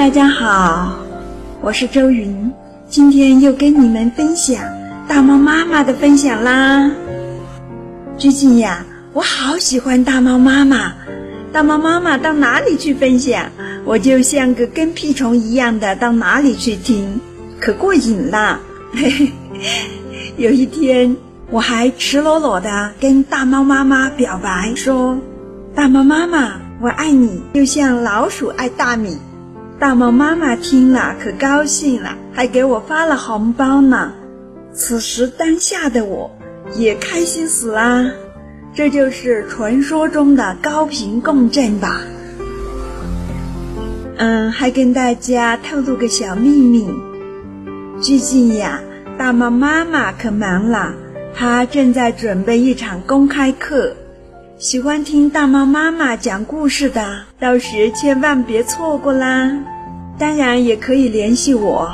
大家好，我是周云，今天又跟你们分享大猫妈妈的分享啦。最近呀，我好喜欢大猫妈妈，大猫妈妈到哪里去分享，我就像个跟屁虫一样的到哪里去听，可过瘾啦。嘿嘿，有一天我还赤裸裸的跟大猫妈妈表白说：“大猫妈妈，我爱你，就像老鼠爱大米。”大猫妈妈听了可高兴了，还给我发了红包呢。此时当下的我也开心死啦，这就是传说中的高频共振吧。嗯，还跟大家透露个小秘密，最近呀，大猫妈妈可忙了，她正在准备一场公开课。喜欢听大猫妈妈讲故事的，到时千万别错过啦！当然也可以联系我，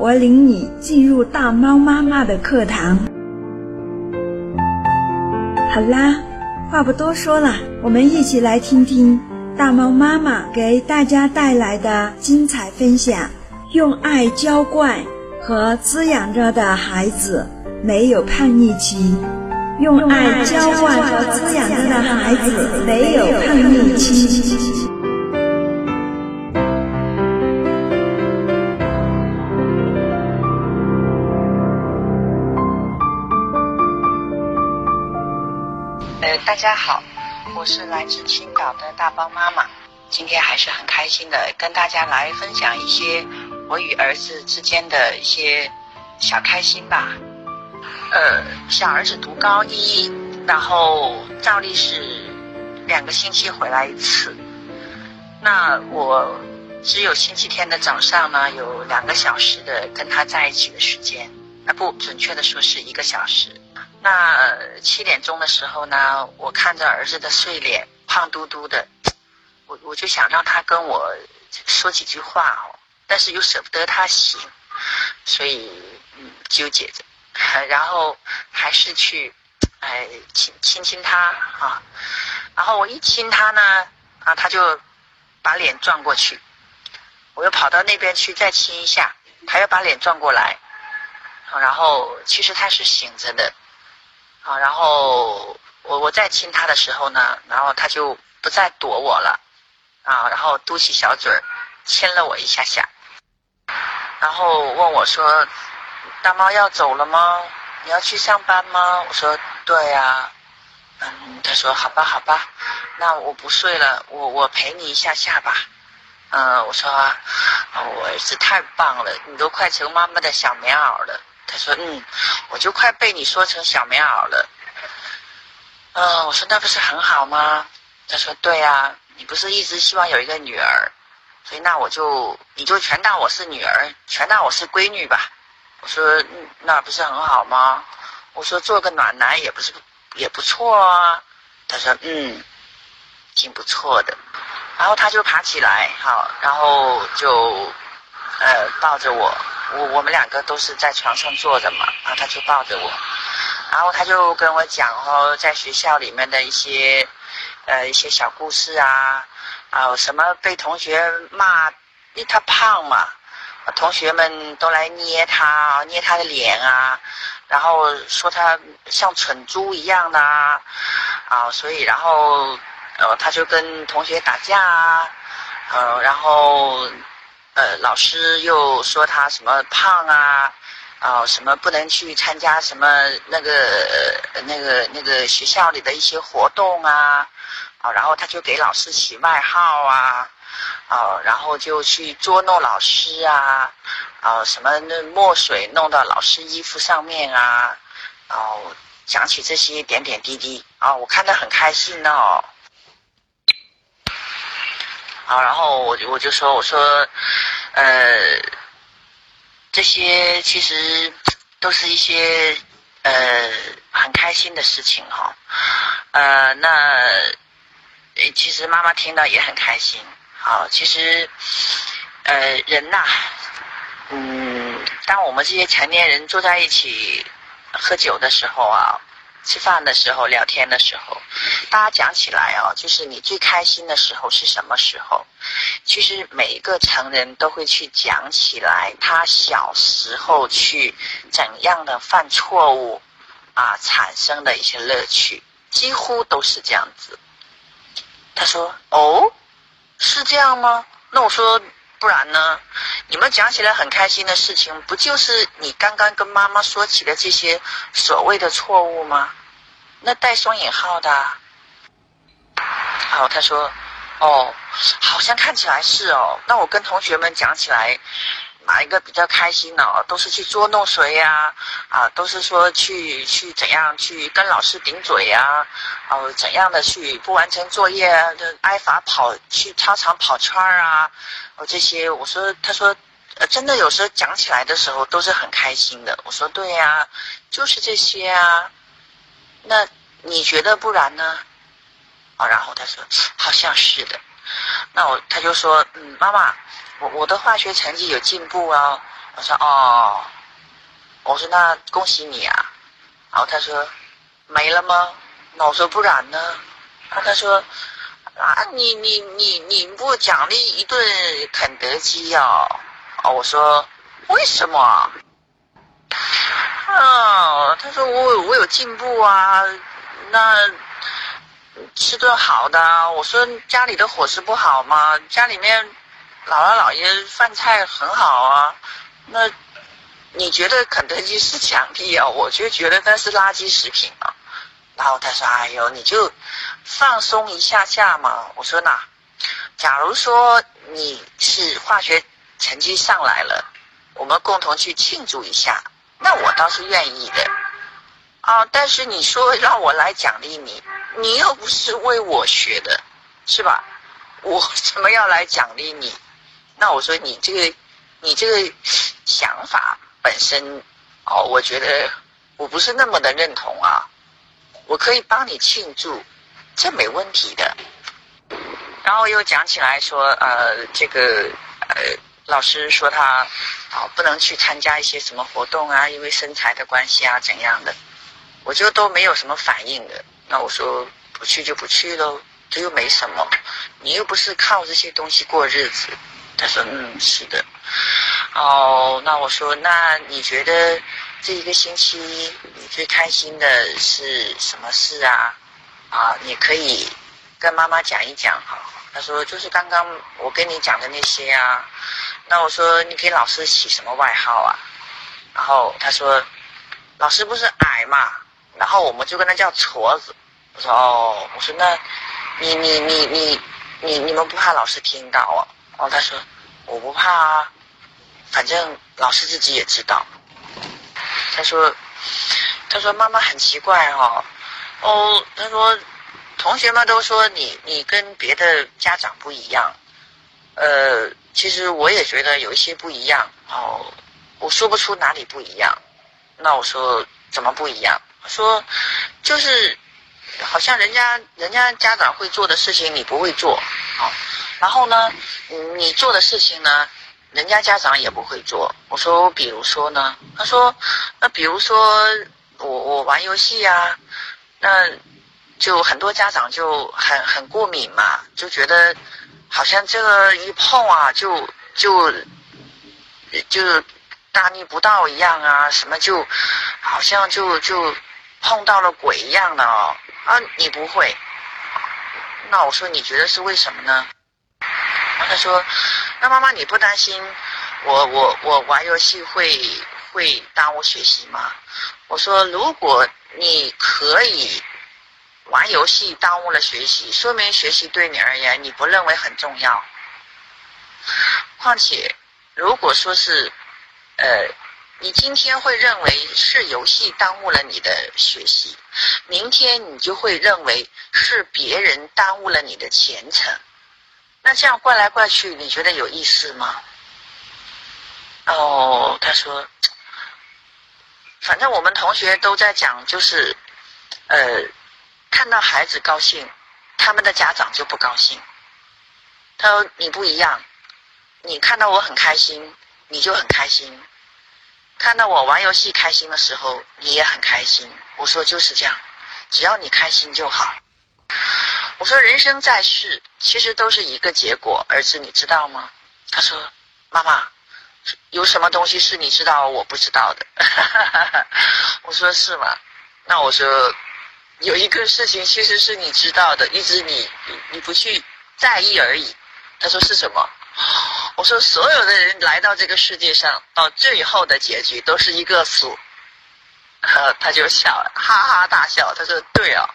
我领你进入大猫妈妈的课堂。好啦，话不多说了，我们一起来听听大猫妈妈给大家带来的精彩分享。用爱浇灌和滋养着的孩子，没有叛逆期。用爱浇灌和滋养着的孩子没有叛逆期。大家好，我是来自青岛的大包妈妈，今天还是很开心的跟大家来分享一些我与儿子之间的一些小开心吧。呃，小儿子读高一，然后照例是两个星期回来一次。那我只有星期天的早上呢，有两个小时的跟他在一起的时间。啊，不准确的说是一个小时。那七点钟的时候呢，我看着儿子的睡脸，胖嘟嘟的，我我就想让他跟我说几句话哦，但是又舍不得他醒，所以嗯纠结着。然后还是去，哎亲亲亲他啊，然后我一亲他呢，啊他就把脸转过去，我又跑到那边去再亲一下，他又把脸转过来，然后其实他是醒着的，啊然后我我再亲他的时候呢，然后他就不再躲我了，啊然后嘟起小嘴儿亲了我一下下，然后问我说。大猫要走了吗？你要去上班吗？我说对呀。嗯，他说好吧好吧，那我不睡了，我我陪你一下下吧。嗯，我说我儿子太棒了，你都快成妈妈的小棉袄了。他说嗯，我就快被你说成小棉袄了。嗯，我说那不是很好吗？他说对啊，你不是一直希望有一个女儿，所以那我就你就全当我是女儿，全当我是闺女吧。我说那不是很好吗？我说做个暖男也不是也不错啊。他说嗯，挺不错的。然后他就爬起来，好，然后就呃抱着我，我我们两个都是在床上坐着嘛，然后他就抱着我，然后他就跟我讲哦，在学校里面的一些呃一些小故事啊，啊什么被同学骂，因为他胖嘛。同学们都来捏他，捏他的脸啊，然后说他像蠢猪一样的啊，啊，所以然后呃他就跟同学打架啊，呃，然后呃老师又说他什么胖啊，啊什么不能去参加什么那个那个那个学校里的一些活动啊，啊，然后他就给老师起外号啊。哦，然后就去捉弄老师啊，哦，什么那墨水弄到老师衣服上面啊，哦，讲起这些点点滴滴啊，我看得很开心哦。好，然后我我就说，我说，呃，这些其实都是一些呃很开心的事情哈，呃，那其实妈妈听到也很开心。好，其实，呃，人呐，嗯，当我们这些成年人坐在一起喝酒的时候啊，吃饭的时候、聊天的时候，大家讲起来哦，就是你最开心的时候是什么时候？其实每一个成人都会去讲起来，他小时候去怎样的犯错误啊，产生的一些乐趣，几乎都是这样子。他说：“哦，是这样吗？那我说。”不然呢？你们讲起来很开心的事情，不就是你刚刚跟妈妈说起的这些所谓的错误吗？那带双引号的。好，他说：“哦，好像看起来是哦。那我跟同学们讲起来，哪一个比较开心呢？都是去捉弄谁呀？啊，都是说去去怎样去跟老师顶嘴呀？哦，怎样的去不完成作业啊，就挨罚跑去操场跑圈儿啊？”我这些，我说，他说，呃，真的有时候讲起来的时候都是很开心的。我说对呀，就是这些啊。那你觉得不然呢？啊，然后他说好像是的。那我他就说，嗯，妈妈，我我的化学成绩有进步啊。我说哦，我说那恭喜你啊。然后他说没了吗？那我说不然呢？然后他说。啊，你你你你不奖励一顿肯德基呀？哦，我说为什么？啊，他说我我有进步啊，那吃顿好的。我说家里的伙食不好吗？家里面姥姥姥爷饭菜很好啊。那你觉得肯德基是奖励啊？我就觉得那是垃圾食品啊。然后他说：“哎呦，你就放松一下下嘛。”我说：“那，假如说你是化学成绩上来了，我们共同去庆祝一下，那我倒是愿意的。啊，但是你说让我来奖励你，你又不是为我学的，是吧？我怎么要来奖励你？那我说你这个，你这个想法本身，哦，我觉得我不是那么的认同啊。”我可以帮你庆祝，这没问题的。然后又讲起来说，呃，这个呃，老师说他啊不能去参加一些什么活动啊，因为身材的关系啊怎样的，我就都没有什么反应的。那我说不去就不去喽，这又没什么，你又不是靠这些东西过日子。他说嗯是的。哦，那我说那你觉得？这一个星期，你最开心的是什么事啊？啊，你可以跟妈妈讲一讲哈。他说就是刚刚我跟你讲的那些啊。那我说你给老师起什么外号啊？然后他说老师不是矮嘛，然后我们就跟他叫矬子。我说哦，我说那，你你你你你你们不怕老师听到啊？然后他说我不怕啊，反正老师自己也知道。他说：“他说妈妈很奇怪哈，哦，他说同学们都说你你跟别的家长不一样，呃，其实我也觉得有一些不一样哦，我说不出哪里不一样。那我说怎么不一样？说就是好像人家人家家长会做的事情你不会做，啊，然后呢，你做的事情呢？”人家家长也不会做。我说，比如说呢？他说，那比如说我我玩游戏呀，那就很多家长就很很过敏嘛，就觉得好像这个一碰啊，就就就大逆不道一样啊，什么就好像就就碰到了鬼一样的哦。啊，你不会？那我说，你觉得是为什么呢？他说。那妈妈，你不担心我我我玩游戏会会耽误学习吗？我说，如果你可以玩游戏耽误了学习，说明学习对你而言你不认为很重要。况且，如果说是呃，你今天会认为是游戏耽误了你的学习，明天你就会认为是别人耽误了你的前程。那这样怪来怪去，你觉得有意思吗？哦，他说，反正我们同学都在讲，就是，呃，看到孩子高兴，他们的家长就不高兴。他说你不一样，你看到我很开心，你就很开心；看到我玩游戏开心的时候，你也很开心。我说就是这样。只要你开心就好。我说人生在世，其实都是一个结果，儿子你知道吗？他说妈妈，有什么东西是你知道我不知道的？我说是吗？那我说有一个事情其实是你知道的，一直你你不去在意而已。他说是什么？我说所有的人来到这个世界上，到最后的结局都是一个死。他就笑，哈哈大笑。他说对啊。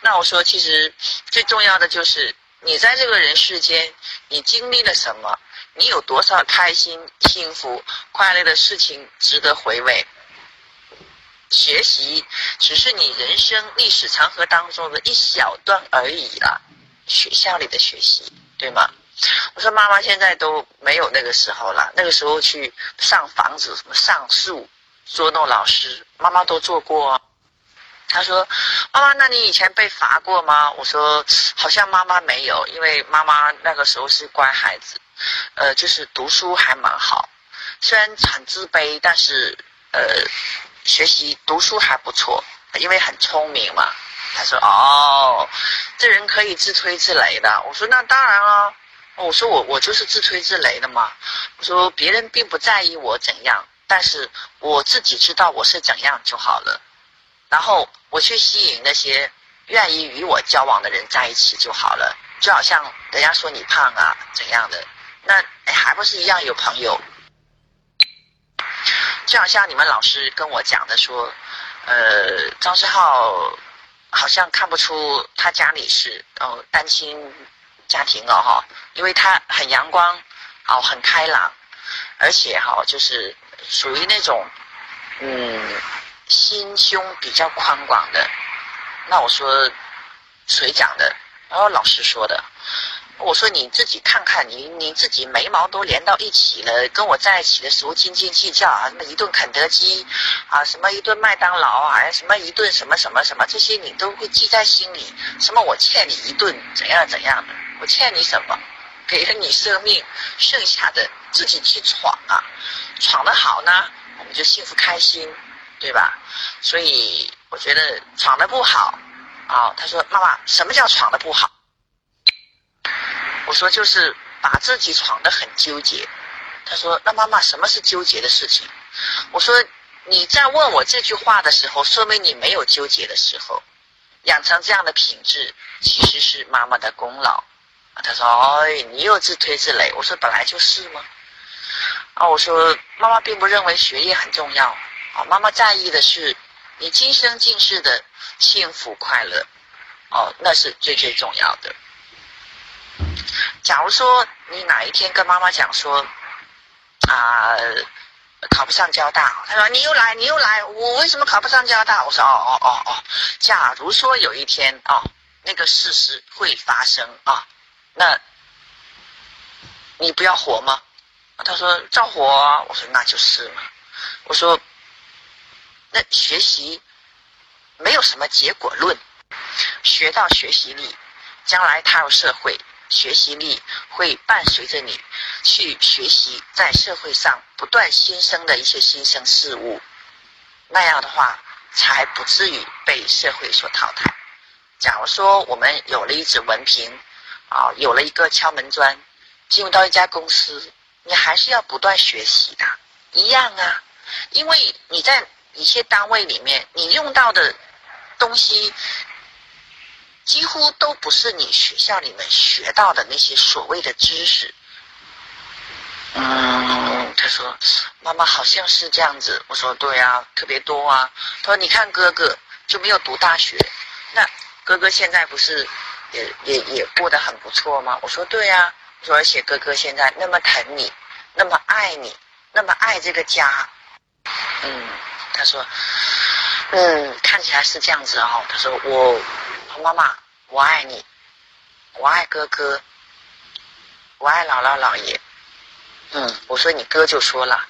那我说，其实最重要的就是你在这个人世间，你经历了什么？你有多少开心、幸福、快乐的事情值得回味？学习只是你人生历史长河当中的一小段而已啦。学校里的学习，对吗？我说妈妈现在都没有那个时候了，那个时候去上房子、什么上树、捉弄老师，妈妈都做过。他说：“妈妈，那你以前被罚过吗？”我说：“好像妈妈没有，因为妈妈那个时候是乖孩子，呃，就是读书还蛮好，虽然很自卑，但是呃，学习读书还不错，因为很聪明嘛。”他说：“哦，这人可以自吹自擂的。”我说：“那当然了。”我说：“我我就是自吹自擂的嘛。”我说：“别人并不在意我怎样，但是我自己知道我是怎样就好了。”然后我去吸引那些愿意与我交往的人在一起就好了，就好像人家说你胖啊怎样的，那还不是一样有朋友？就好像你们老师跟我讲的说，呃，张世浩好像看不出他家里是哦单亲家庭哦哈，因为他很阳光，哦很开朗，而且哈就是属于那种嗯。心胸比较宽广的，那我说谁讲的？然后老师说的。我说你自己看看，你你自己眉毛都连到一起了，跟我在一起的时候斤斤计较啊，什么一顿肯德基啊，什么一顿麦当劳啊，什么一顿什么什么什么，这些你都会记在心里。什么我欠你一顿怎样怎样的？我欠你什么？给了你生命，剩下的自己去闯啊，闯得好呢，我们就幸福开心。对吧？所以我觉得闯的不好，啊，他说妈妈，什么叫闯的不好？我说就是把自己闯得很纠结。他说那妈妈什么是纠结的事情？我说你在问我这句话的时候，说明你没有纠结的时候，养成这样的品质其实是妈妈的功劳。他说哎，你又自推自擂。我说本来就是吗？啊，我说妈妈并不认为学业很重要。啊，妈妈在意的是你今生今世的幸福快乐，哦，那是最最重要的。假如说你哪一天跟妈妈讲说，啊，考不上交大，他说你又来，你又来，我为什么考不上交大？我说哦哦哦哦，假如说有一天哦，那个事实会发生啊，那你不要活吗？他说照活，我说那就是嘛，我说。那学习没有什么结果论，学到学习力，将来踏入社会，学习力会伴随着你去学习，在社会上不断新生的一些新生事物，那样的话才不至于被社会所淘汰。假如说我们有了一纸文凭，啊，有了一个敲门砖，进入到一家公司，你还是要不断学习的，一样啊，因为你在。一些单位里面，你用到的东西几乎都不是你学校里面学到的那些所谓的知识。嗯，他说：“妈妈好像是这样子。”我说：“对啊，特别多啊。”他说：“你看哥哥就没有读大学，那哥哥现在不是也也也过得很不错吗？”我说：“对啊。”我说：“而且哥哥现在那么疼你，那么爱你，那么爱这个家。”嗯。他说：“嗯，看起来是这样子哦。”他说：“我妈妈，我爱你，我爱哥哥，我爱姥姥姥爷。”嗯，我说你哥就说了，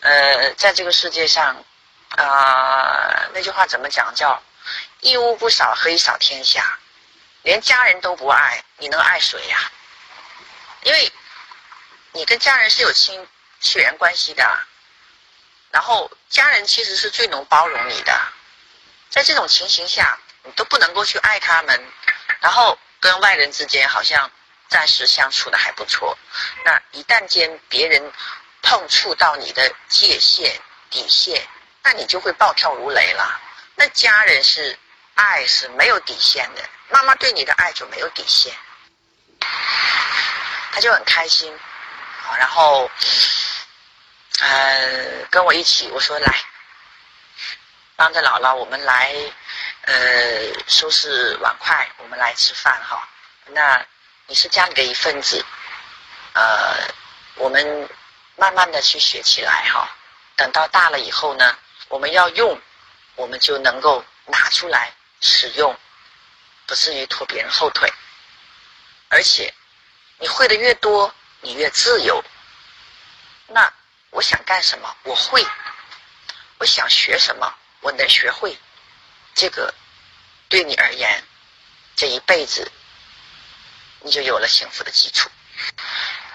呃，在这个世界上，啊，那句话怎么讲？叫“一屋不扫，何以扫天下”？连家人都不爱，你能爱谁呀？因为你跟家人是有亲血缘关系的。然后家人其实是最能包容你的，在这种情形下，你都不能够去爱他们，然后跟外人之间好像暂时相处的还不错，那一旦间别人碰触到你的界限底线，那你就会暴跳如雷了。那家人是爱是没有底线的，妈妈对你的爱就没有底线，他就很开心，然后。呃，跟我一起，我说来，帮着姥姥，我们来，呃，收拾碗筷，我们来吃饭哈。那你是家里的一份子，呃，我们慢慢的去学起来哈。等到大了以后呢，我们要用，我们就能够拿出来使用，不至于拖别人后腿。而且，你会的越多，你越自由。那。我想干什么，我会；我想学什么，我能学会。这个对你而言，这一辈子你就有了幸福的基础。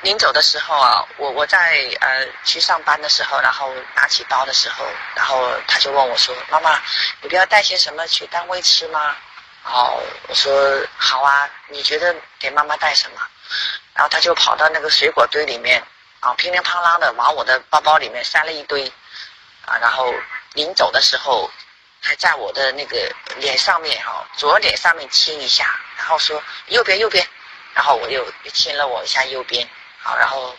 临走的时候啊，我我在呃去上班的时候，然后拿起包的时候，然后他就问我说：“妈妈，你不要带些什么去单位吃吗？”哦，我说：“好啊，你觉得给妈妈带什么？”然后他就跑到那个水果堆里面。啊，乒铃乓啷的往我的包包里面塞了一堆，啊，然后临走的时候，还在我的那个脸上面哈，左脸上面亲一下，然后说右边右边，然后我又亲了我一下右边，好，然后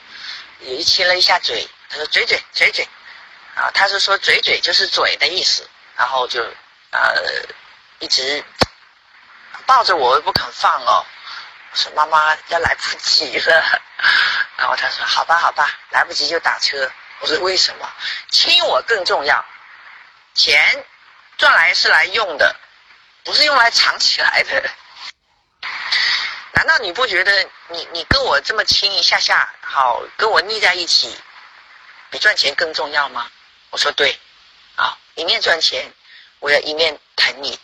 也亲了一下嘴，他说嘴嘴嘴嘴，啊，他是说嘴嘴就是嘴的意思，然后就呃一直抱着我不肯放哦。我说妈妈要来不及了，然后他说好吧好吧，来不及就打车。我说为什么？亲我更重要，钱赚来是来用的，不是用来藏起来的。难道你不觉得你你跟我这么亲一下下，好跟我腻在一起，比赚钱更重要吗？我说对，啊一面赚钱，我要一面疼你。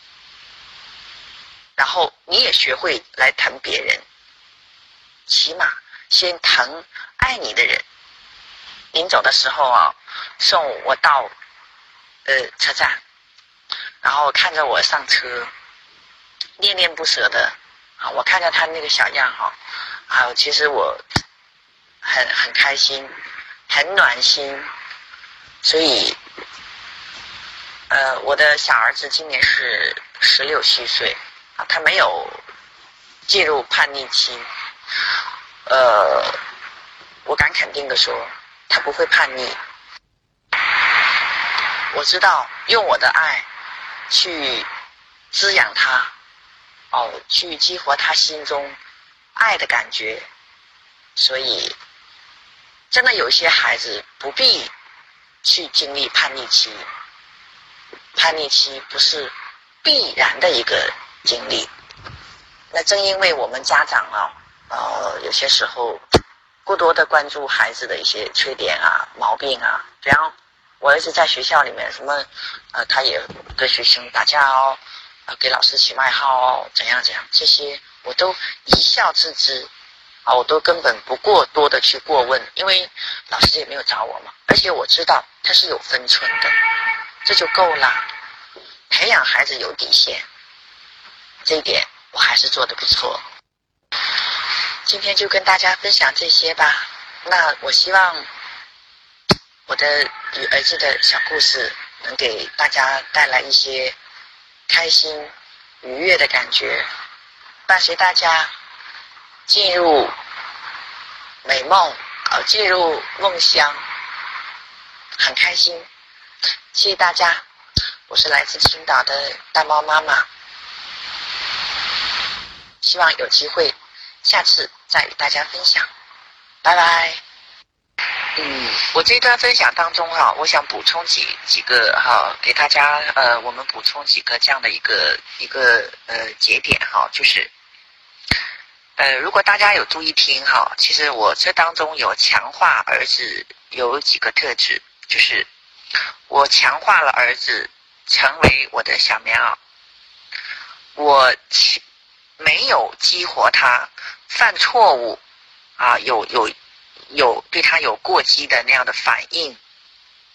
然后你也学会来疼别人，起码先疼爱你的人。临走的时候啊，送我到呃车站，然后看着我上车，恋恋不舍的啊，我看到他那个小样哈，啊，其实我很很开心，很暖心。所以，呃，我的小儿子今年是十六虚岁。啊，他没有进入叛逆期，呃，我敢肯定的说，他不会叛逆。我知道用我的爱去滋养他，去激活他心中爱的感觉，所以真的有些孩子不必去经历叛逆期，叛逆期不是必然的一个。经历，那正因为我们家长啊，呃，有些时候过多的关注孩子的一些缺点啊、毛病啊，比方我儿子在学校里面什么，呃，他也跟学生打架哦，呃，给老师起外号哦，怎样怎样，这些我都一笑置之，啊，我都根本不过多的去过问，因为老师也没有找我嘛，而且我知道他是有分寸的，这就够了，培养孩子有底线。这一点我还是做的不错。今天就跟大家分享这些吧。那我希望我的与儿子的小故事能给大家带来一些开心、愉悦的感觉，伴随大家进入美梦，呃，进入梦乡，很开心。谢谢大家，我是来自青岛的大猫妈妈。希望有机会，下次再与大家分享，拜拜。嗯，我这段分享当中哈，我想补充几几个哈，给大家呃，我们补充几个这样的一个一个呃节点哈，就是呃，如果大家有注意听哈，其实我这当中有强化儿子有几个特质，就是我强化了儿子成为我的小棉袄，我。没有激活他犯错误，啊，有有有对他有过激的那样的反应，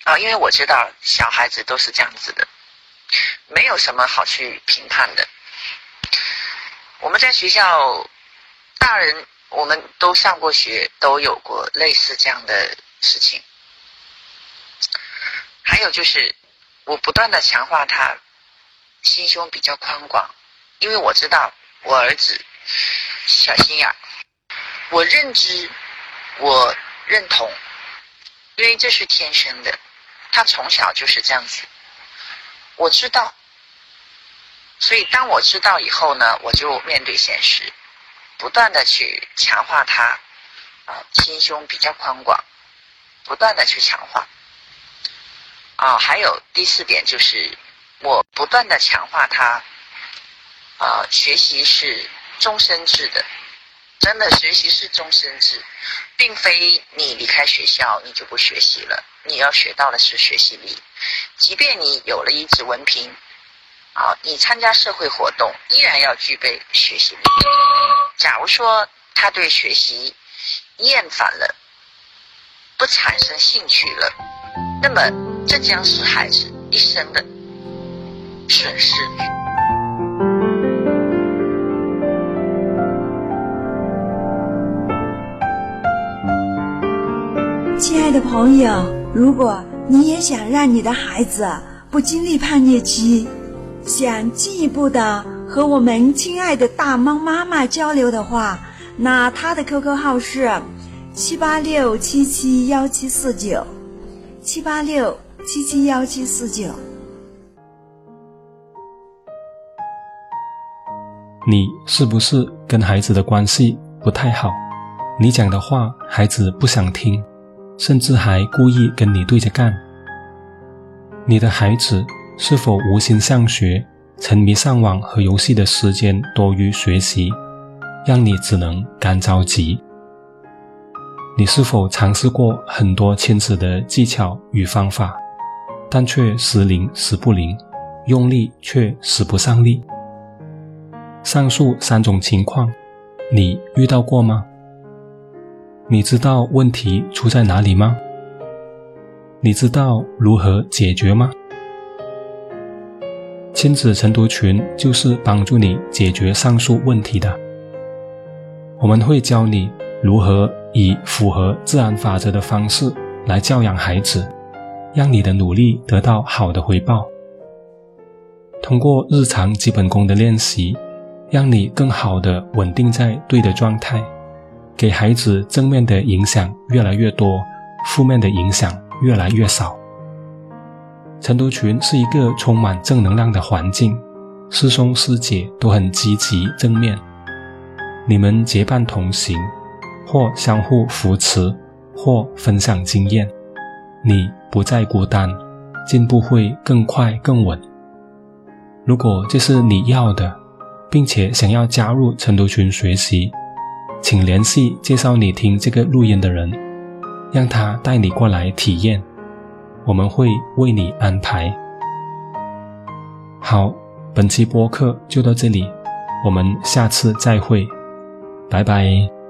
啊，因为我知道小孩子都是这样子的，没有。什么好去评判的。我们在学校，大人我们都上过学，都有过类似这样的事情。还有就是，我不断的强化他心胸比较宽广，因为我知道我儿子小心眼，我认知，我认同，因为这是天生的，他从小就是这样子。我知道。所以，当我知道以后呢，我就面对现实，不断的去强化他，啊，心胸比较宽广，不断的去强化。啊，还有第四点就是，我不断的强化他，啊，学习是终身制的，真的学习是终身制，并非你离开学校你就不学习了，你要学到的是学习力，即便你有了一纸文凭。啊，你参加社会活动依然要具备学习力。假如说他对学习厌烦了，不产生兴趣了，那么这将是孩子一生的损失。的朋友，如果你也想让你的孩子不经历叛逆期，想进一步的和我们亲爱的大猫妈妈交流的话，那他的 QQ 号是七八六七七幺七四九，七八六七七幺七四九。你是不是跟孩子的关系不太好？你讲的话孩子不想听，甚至还故意跟你对着干？你的孩子？是否无心上学，沉迷上网和游戏的时间多于学习，让你只能干着急？你是否尝试过很多亲子的技巧与方法，但却时灵时不灵，用力却使不上力？上述三种情况，你遇到过吗？你知道问题出在哪里吗？你知道如何解决吗？亲子晨读群就是帮助你解决上述问题的。我们会教你如何以符合自然法则的方式来教养孩子，让你的努力得到好的回报。通过日常基本功的练习，让你更好的稳定在对的状态，给孩子正面的影响越来越多，负面的影响越来越少。晨读群是一个充满正能量的环境，师兄师姐都很积极正面，你们结伴同行，或相互扶持，或分享经验，你不再孤单，进步会更快更稳。如果这是你要的，并且想要加入晨读群学习，请联系介绍你听这个录音的人，让他带你过来体验。我们会为你安排。好，本期播客就到这里，我们下次再会，拜拜。